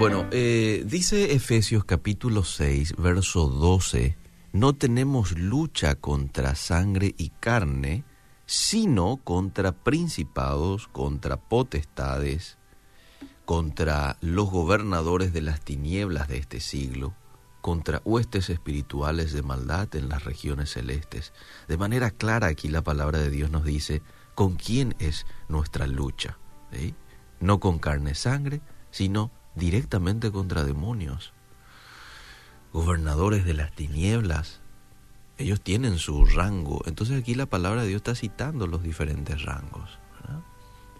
Bueno, eh, dice Efesios capítulo 6, verso 12, no tenemos lucha contra sangre y carne, sino contra principados, contra potestades, contra los gobernadores de las tinieblas de este siglo, contra huestes espirituales de maldad en las regiones celestes. De manera clara aquí la palabra de Dios nos dice con quién es nuestra lucha. No con carne y sangre, sino directamente contra demonios. Gobernadores de las tinieblas, ellos tienen su rango. Entonces aquí la palabra de Dios está citando los diferentes rangos.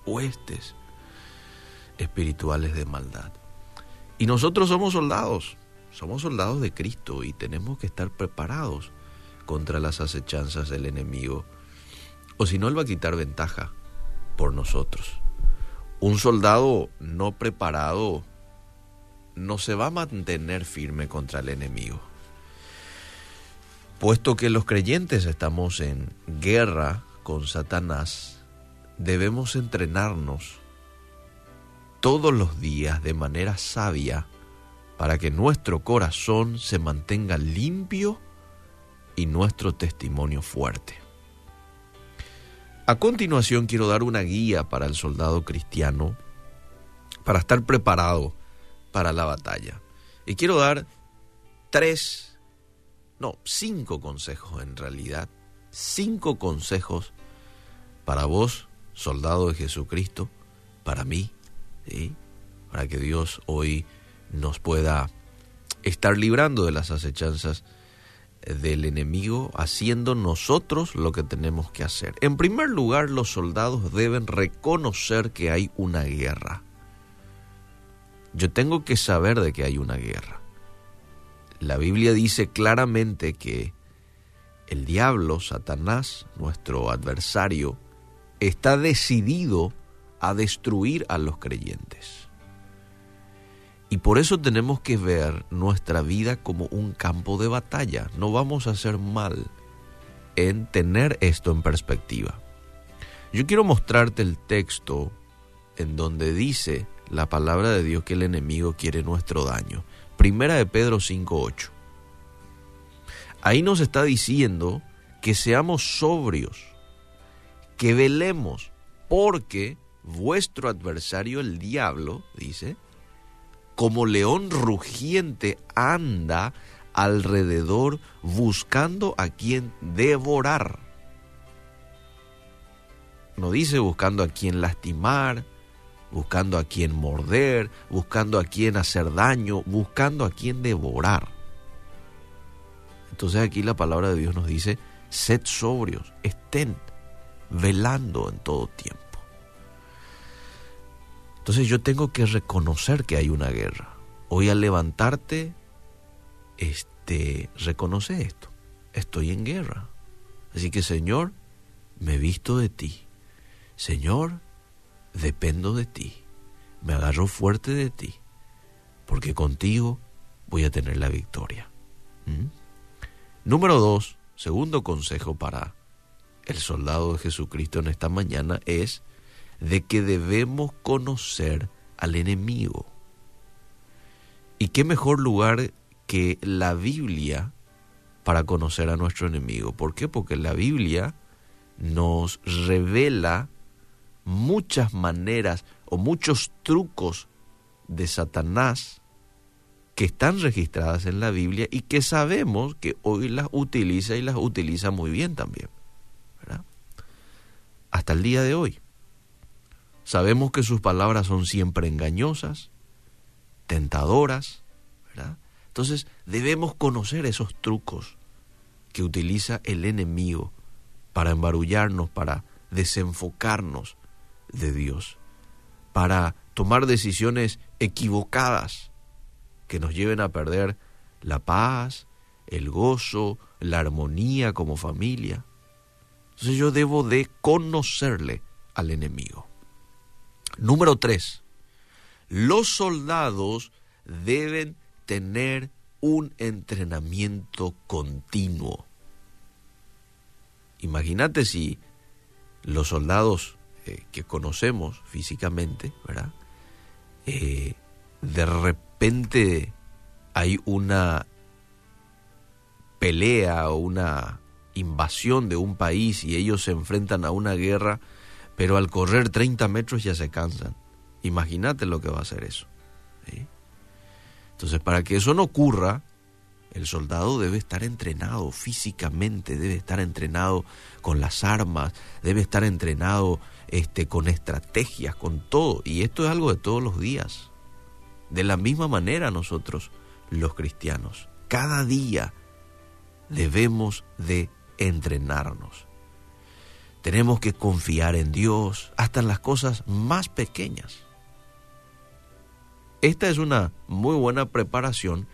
Huestes espirituales de maldad. Y nosotros somos soldados, somos soldados de Cristo y tenemos que estar preparados contra las acechanzas del enemigo. O si no, Él va a quitar ventaja por nosotros. Un soldado no preparado no se va a mantener firme contra el enemigo. Puesto que los creyentes estamos en guerra con Satanás, debemos entrenarnos todos los días de manera sabia para que nuestro corazón se mantenga limpio y nuestro testimonio fuerte. A continuación quiero dar una guía para el soldado cristiano para estar preparado para la batalla. Y quiero dar tres, no, cinco consejos en realidad, cinco consejos para vos, soldado de Jesucristo, para mí, para que Dios hoy nos pueda estar librando de las acechanzas del enemigo, haciendo nosotros lo que tenemos que hacer. En primer lugar, los soldados deben reconocer que hay una guerra. Yo tengo que saber de que hay una guerra. La Biblia dice claramente que el diablo, Satanás, nuestro adversario, está decidido a destruir a los creyentes. Y por eso tenemos que ver nuestra vida como un campo de batalla. No vamos a hacer mal en tener esto en perspectiva. Yo quiero mostrarte el texto en donde dice la palabra de Dios que el enemigo quiere nuestro daño. Primera de Pedro 5.8. Ahí nos está diciendo que seamos sobrios, que velemos, porque vuestro adversario el diablo, dice, como león rugiente anda alrededor buscando a quien devorar. No dice buscando a quien lastimar, buscando a quien morder, buscando a quien hacer daño, buscando a quien devorar. Entonces aquí la palabra de Dios nos dice, sed sobrios, estén velando en todo tiempo. Entonces yo tengo que reconocer que hay una guerra. Hoy al levantarte, este, reconoce esto. Estoy en guerra. Así que Señor, me visto de ti. Señor, dependo de ti, me agarro fuerte de ti, porque contigo voy a tener la victoria. ¿Mm? Número dos, segundo consejo para el soldado de Jesucristo en esta mañana es de que debemos conocer al enemigo. ¿Y qué mejor lugar que la Biblia para conocer a nuestro enemigo? ¿Por qué? Porque la Biblia nos revela muchas maneras o muchos trucos de Satanás que están registradas en la Biblia y que sabemos que hoy las utiliza y las utiliza muy bien también. Hasta el día de hoy. Sabemos que sus palabras son siempre engañosas, tentadoras, Entonces debemos conocer esos trucos que utiliza el enemigo para embarullarnos, para desenfocarnos de Dios, para tomar decisiones equivocadas que nos lleven a perder la paz, el gozo, la armonía como familia. Entonces yo debo de conocerle al enemigo. Número tres, los soldados deben tener un entrenamiento continuo. Imagínate si los soldados que conocemos físicamente, ¿verdad? Eh, de repente hay una pelea o una invasión de un país y ellos se enfrentan a una guerra, pero al correr 30 metros ya se cansan. Imagínate lo que va a hacer eso. Entonces, para que eso no ocurra, el soldado debe estar entrenado físicamente, debe estar entrenado con las armas, debe estar entrenado este, con estrategias, con todo. Y esto es algo de todos los días. De la misma manera nosotros, los cristianos, cada día debemos de entrenarnos. Tenemos que confiar en Dios hasta en las cosas más pequeñas. Esta es una muy buena preparación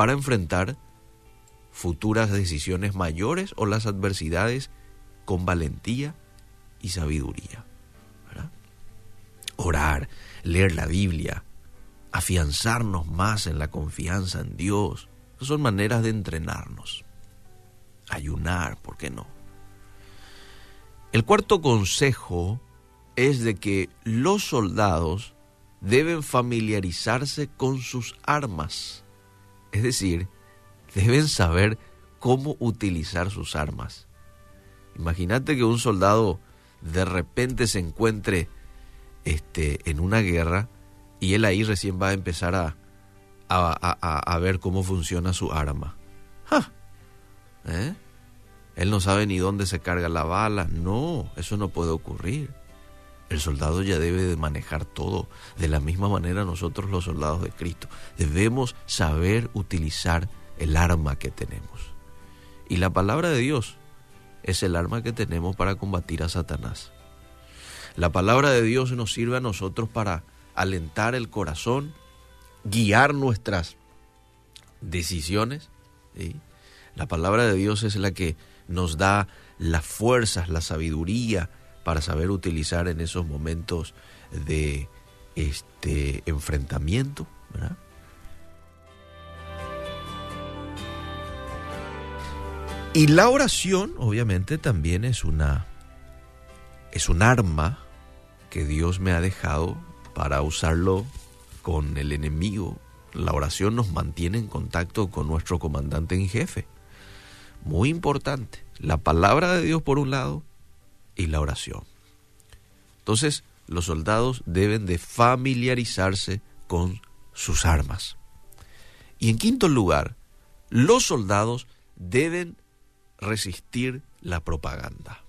para enfrentar futuras decisiones mayores o las adversidades con valentía y sabiduría. Orar, leer la Biblia, afianzarnos más en la confianza en Dios, son maneras de entrenarnos. Ayunar, ¿por qué no? El cuarto consejo es de que los soldados deben familiarizarse con sus armas es decir, deben saber cómo utilizar sus armas. Imagínate que un soldado de repente se encuentre este, en una guerra y él ahí recién va a empezar a, a, ver cómo funciona su arma. ¿Eh? Él no sabe ni dónde se carga la bala. No, eso no puede ocurrir. El soldado ya debe de manejar todo. De la misma manera nosotros los soldados de Cristo debemos saber utilizar el arma que tenemos. Y la palabra de Dios es el arma que tenemos para combatir a Satanás. La palabra de Dios nos sirve a nosotros para alentar el corazón, guiar nuestras decisiones. La palabra de Dios es la que nos da las fuerzas, la sabiduría, para saber utilizar en esos momentos de este enfrentamiento, Y la oración, obviamente, también es una es un arma que Dios me ha dejado para usarlo con el enemigo. La oración nos mantiene en contacto con nuestro comandante en jefe. Muy importante. La palabra de Dios por un lado y la oración. Entonces, los soldados deben de familiarizarse con sus armas. Y en quinto lugar, los soldados deben resistir la propaganda.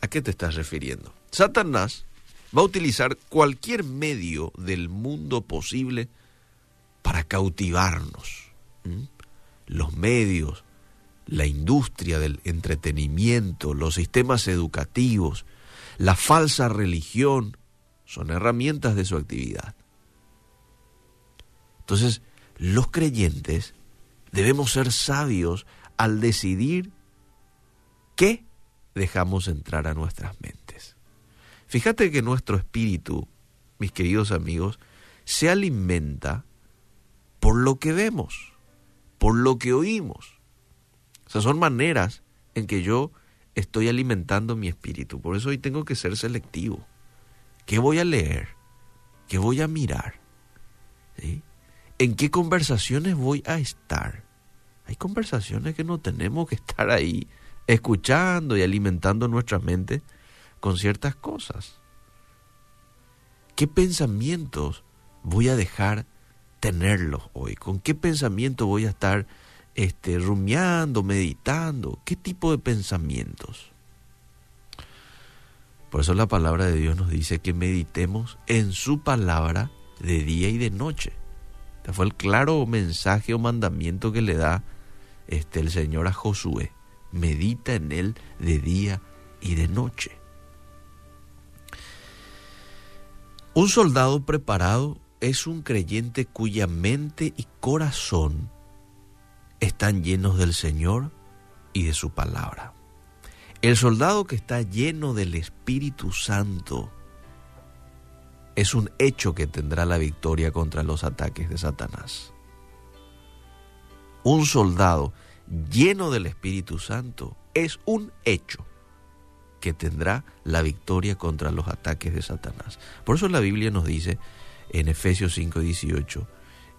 ¿A qué te estás refiriendo? Satanás va a utilizar cualquier medio del mundo posible para cautivarnos. Los medios, la industria del entretenimiento, los sistemas educativos, la falsa religión, son herramientas de su actividad. Entonces, los creyentes debemos ser sabios al decidir qué dejamos entrar a nuestras mentes. Fíjate que nuestro espíritu, mis queridos amigos, se alimenta por lo que vemos, por lo que oímos, o sea, son maneras en que yo estoy alimentando mi espíritu. Por eso hoy tengo que ser selectivo. ¿Qué voy a leer? ¿Qué voy a mirar? ¿En qué conversaciones voy a estar? Hay conversaciones que no tenemos que estar ahí escuchando y alimentando nuestra mente con ciertas cosas. ¿Qué pensamientos voy a dejar tenerlos hoy? ¿Con qué pensamiento voy a estar este, rumiando, meditando? ¿Qué tipo de pensamientos? Por eso la palabra de Dios nos dice que meditemos en su palabra de día y de noche. Este fue el claro mensaje o mandamiento que le da este, el Señor a Josué. Medita en él de día y de noche. Un soldado preparado es un creyente cuya mente y corazón están llenos del Señor y de su palabra. El soldado que está lleno del Espíritu Santo es un hecho que tendrá la victoria contra los ataques de Satanás. Un soldado lleno del Espíritu Santo es un hecho que tendrá la victoria contra los ataques de Satanás. Por eso la Biblia nos dice en Efesios 5:18,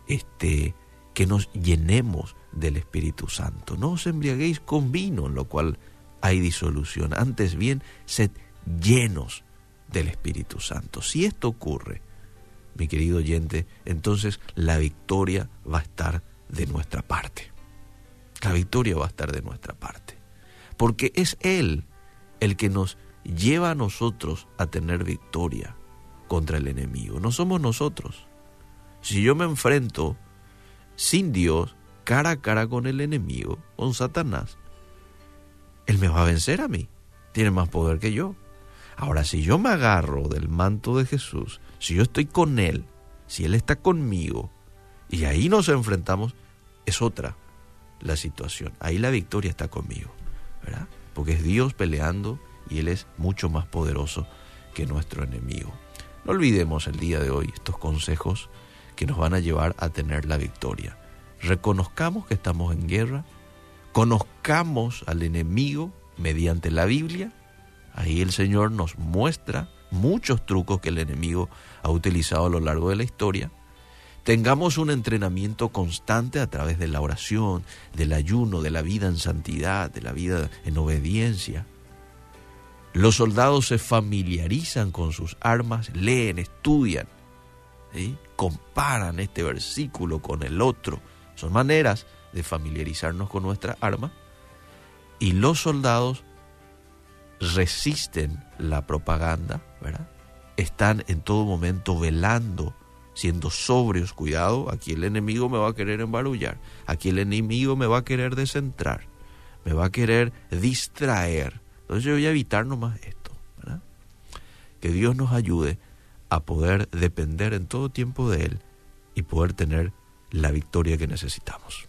este, que nos llenemos del Espíritu Santo. No os embriaguéis con vino, en lo cual hay disolución. Antes bien, sed llenos del Espíritu Santo. Si esto ocurre, mi querido oyente, entonces la victoria va a estar de nuestra parte. La victoria va a estar de nuestra parte. Porque es Él el que nos lleva a nosotros a tener victoria contra el enemigo. No somos nosotros. Si yo me enfrento sin Dios, cara a cara con el enemigo, con Satanás, Él me va a vencer a mí. Tiene más poder que yo. Ahora, si yo me agarro del manto de Jesús, si yo estoy con Él, si Él está conmigo, y ahí nos enfrentamos, es otra la situación. Ahí la victoria está conmigo, ¿verdad? Porque es Dios peleando y Él es mucho más poderoso que nuestro enemigo. No olvidemos el día de hoy estos consejos que nos van a llevar a tener la victoria. Reconozcamos que estamos en guerra, conozcamos al enemigo mediante la Biblia Ahí el Señor nos muestra muchos trucos que el enemigo ha utilizado a lo largo de la historia. Tengamos un entrenamiento constante a través de la oración, del ayuno, de la vida en santidad, de la vida en obediencia. Los soldados se familiarizan con sus armas, leen, estudian, comparan este versículo con el otro. Son maneras de familiarizarnos con nuestra arma. Y los soldados resisten la propaganda, ¿verdad? Están en todo momento velando, siendo sobrios, cuidado, aquí el enemigo me va a querer embarullar, aquí el enemigo me va a querer descentrar, me va a querer distraer. Entonces yo voy a evitar nomás esto. Que Dios nos ayude a poder depender en todo tiempo de Él y poder tener la victoria que necesitamos.